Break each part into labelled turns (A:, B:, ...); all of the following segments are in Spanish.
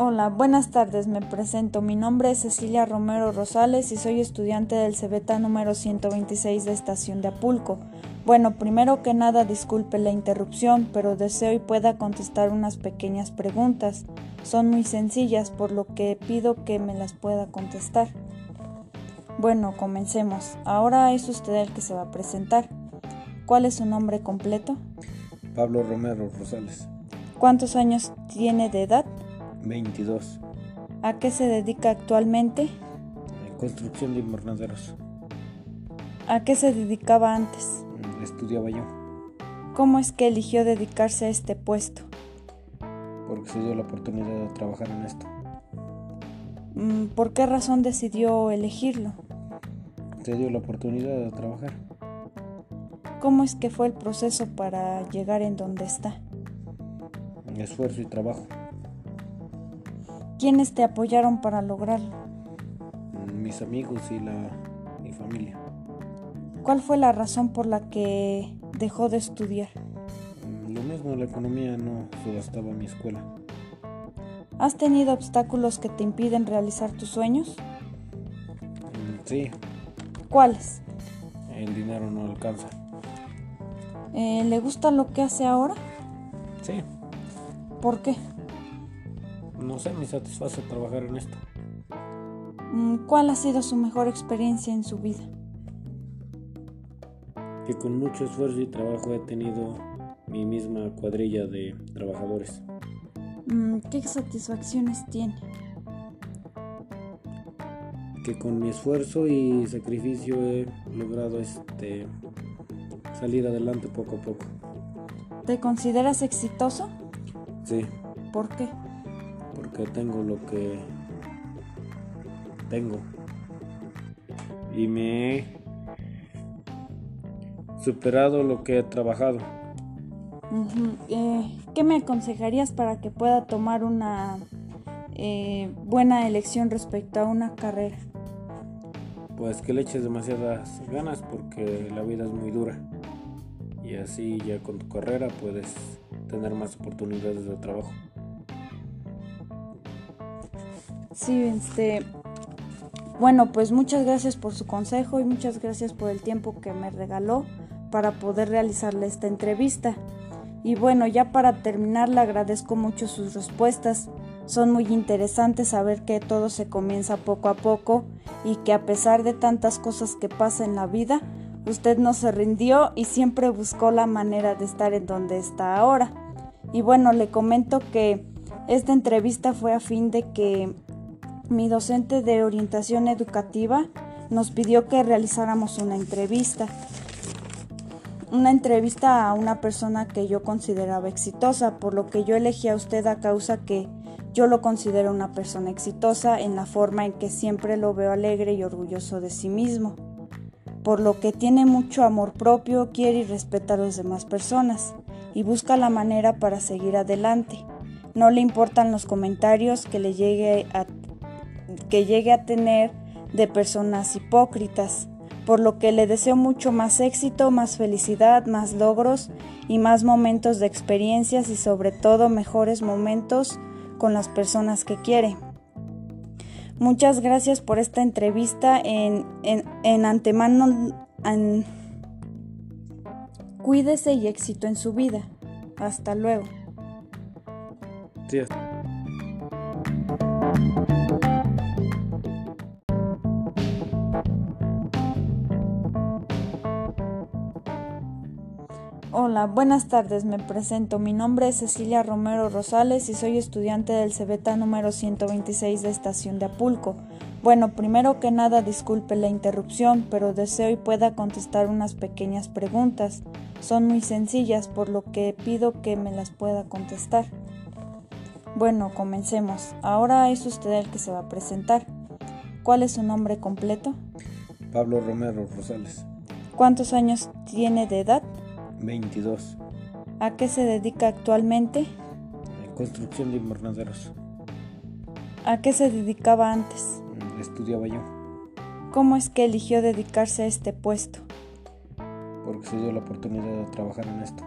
A: Hola, buenas tardes, me presento. Mi nombre es Cecilia Romero Rosales y soy estudiante del CEBETA número 126 de Estación de Apulco. Bueno, primero que nada disculpe la interrupción, pero deseo y pueda contestar unas pequeñas preguntas. Son muy sencillas, por lo que pido que me las pueda contestar. Bueno, comencemos. Ahora es usted el que se va a presentar. ¿Cuál es su nombre completo?
B: Pablo Romero Rosales.
A: ¿Cuántos años tiene de edad?
B: 22.
A: ¿A qué se dedica actualmente?
B: En construcción de invernaderos.
A: ¿A qué se dedicaba antes?
B: Mm, Estudiaba yo.
A: ¿Cómo es que eligió dedicarse a este puesto?
B: Porque se dio la oportunidad de trabajar en esto.
A: Mm, ¿Por qué razón decidió elegirlo?
B: Se dio la oportunidad de trabajar.
A: ¿Cómo es que fue el proceso para llegar en donde está?
B: Esfuerzo y trabajo.
A: ¿Quiénes te apoyaron para lograrlo?
B: Mis amigos y la mi familia.
A: ¿Cuál fue la razón por la que dejó de estudiar?
B: Mm, Lo mismo, la economía no subastaba mi escuela.
A: ¿Has tenido obstáculos que te impiden realizar tus sueños?
B: Mm, Sí,
A: ¿Cuáles?
B: el dinero no alcanza.
A: Eh, ¿Le gusta lo que hace ahora?
B: Sí,
A: ¿Por qué?
B: No sé, me satisface trabajar en esto.
A: Mm, ¿Cuál ha sido su mejor experiencia en su vida?
B: Que con mucho esfuerzo y trabajo he tenido mi misma cuadrilla de trabajadores.
A: Mm, ¿Qué satisfacciones tiene?
B: que con mi esfuerzo y sacrificio he logrado este salir adelante poco a poco.
A: ¿Te consideras exitoso?
B: Sí,
A: ¿Por qué?
B: Porque tengo lo que tengo y me he superado lo que he trabajado.
A: Eh, ¿Qué me aconsejarías para que pueda tomar una eh, buena elección respecto a una carrera?
B: Pues que le eches demasiadas ganas porque la vida es muy dura y así ya con tu carrera puedes tener más oportunidades de trabajo.
A: Sí, este. Bueno, pues muchas gracias por su consejo y muchas gracias por el tiempo que me regaló para poder realizarle esta entrevista. Y bueno, ya para terminar le agradezco mucho sus respuestas. Son muy interesantes saber que todo se comienza poco a poco y que a pesar de tantas cosas que pasa en la vida, usted no se rindió y siempre buscó la manera de estar en donde está ahora. Y bueno, le comento que esta entrevista fue a fin de que mi docente de orientación educativa nos pidió que realizáramos una entrevista. Una entrevista a una persona que yo consideraba exitosa, por lo que yo elegí a usted a causa que yo lo considero una persona exitosa en la forma en que siempre lo veo alegre y orgulloso de sí mismo, por lo que tiene mucho amor propio, quiere y respeta a las demás personas y busca la manera para seguir adelante. No le importan los comentarios que le llegue a, que llegue a tener de personas hipócritas, por lo que le deseo mucho más éxito, más felicidad, más logros y más momentos de experiencias y sobre todo mejores momentos con las personas que quiere. Muchas gracias por esta entrevista en, en, en antemano. en- Cuídese y éxito en su vida. Hasta luego. Hola, buenas tardes, me presento. Mi nombre es Cecilia Romero Rosales y soy estudiante del CEBETA número 126 de Estación de Apulco. Bueno, primero que nada disculpe la interrupción, pero deseo y pueda contestar unas pequeñas preguntas. Son muy sencillas, por lo que pido que me las pueda contestar. Bueno, comencemos. Ahora es usted el que se va a presentar. ¿Cuál es su nombre completo?
B: Pablo Romero Rosales,
A: ¿Cuántos años tiene de edad?
B: 22.
A: ¿A qué se dedica actualmente?
B: En construcción de invernaderos.
A: ¿A qué se dedicaba antes?
B: Mm, Estudiaba yo
A: ¿Cómo es que eligió dedicarse a este puesto?
B: porque se dio la oportunidad de trabajar en esto.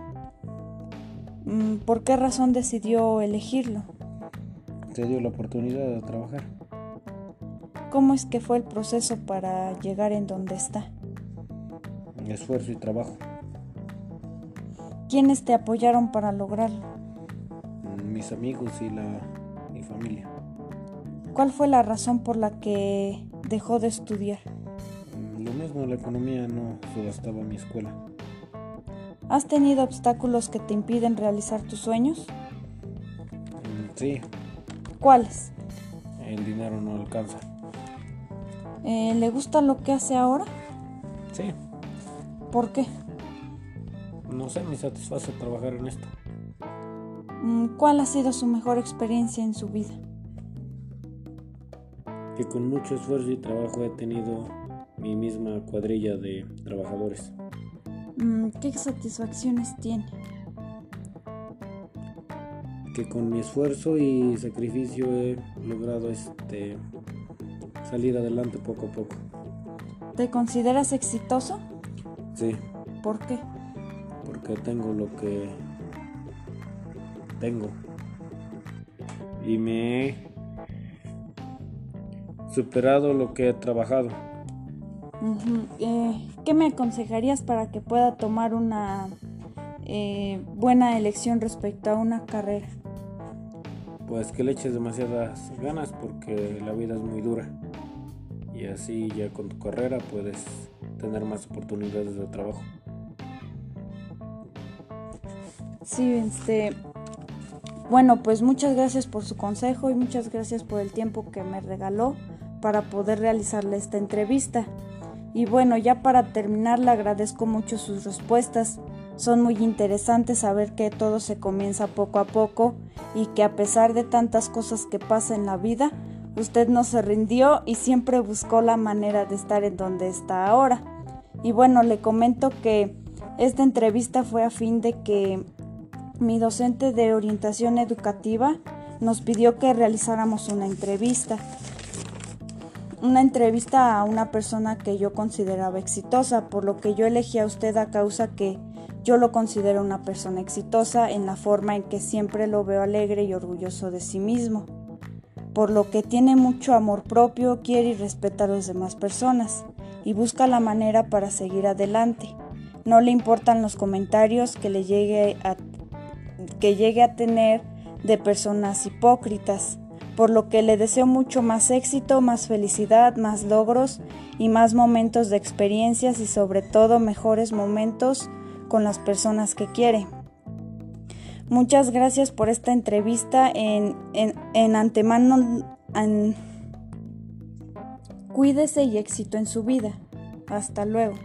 A: Mm, ¿Por qué razón decidió elegirlo?
B: se dio la oportunidad de trabajar.
A: ¿Cómo es que fue el proceso para llegar en donde está?
B: Esfuerzo y trabajo.
A: ¿Quiénes te apoyaron para lograrlo?
B: Mis amigos y la, mi familia.
A: ¿Cuál fue la razón por la que dejó de estudiar?
B: Lo mismo, la economía no subastaba mi escuela.
A: ¿Has tenido obstáculos que te impiden realizar tus sueños?
B: Sí.
A: ¿Cuáles?
B: El dinero no alcanza.
A: Eh, ¿Le gusta lo que hace ahora?
B: Sí.
A: ¿Por qué?
B: No sé, me satisface trabajar en esto.
A: Mm, ¿Cuál ha sido su mejor experiencia en su vida?
B: Que con mucho esfuerzo y trabajo he tenido mi misma cuadrilla de trabajadores.
A: Mm, ¿Qué satisfacciones tiene?
B: Que con mi esfuerzo y sacrificio he logrado este salir adelante poco a poco.
A: ¿Te consideras exitoso?
B: Sí.
A: ¿Por qué?
B: Porque tengo lo que tengo. Y me he superado lo que he trabajado.
A: Eh, ¿Qué me aconsejarías para que pueda tomar una eh, buena elección respecto a una carrera?
B: Pues que le eches demasiadas ganas porque la vida es muy dura. Y así ya con tu carrera puedes tener más oportunidades de trabajo.
A: Sí, este. Bueno, pues muchas gracias por su consejo y muchas gracias por el tiempo que me regaló para poder realizarle esta entrevista. Y bueno, ya para terminar le agradezco mucho sus respuestas. Son muy interesantes saber que todo se comienza poco a poco y que a pesar de tantas cosas que pasan en la vida, usted no se rindió y siempre buscó la manera de estar en donde está ahora. Y bueno, le comento que esta entrevista fue a fin de que mi docente de orientación educativa nos pidió que realizáramos una entrevista. Una entrevista a una persona que yo consideraba exitosa, por lo que yo elegí a usted a causa que yo lo considero una persona exitosa en la forma en que siempre lo veo alegre y orgulloso de sí mismo, por lo que tiene mucho amor propio, quiere y respeta a las demás personas y busca la manera para seguir adelante. No le importan los comentarios que le llegue a que llegue a tener de personas hipócritas, por lo que le deseo mucho más éxito, más felicidad, más logros y más momentos de experiencias y sobre todo mejores momentos con las personas que quiere. Muchas gracias por esta entrevista en, en, en antemano. En... Cuídese y éxito en su vida. Hasta luego.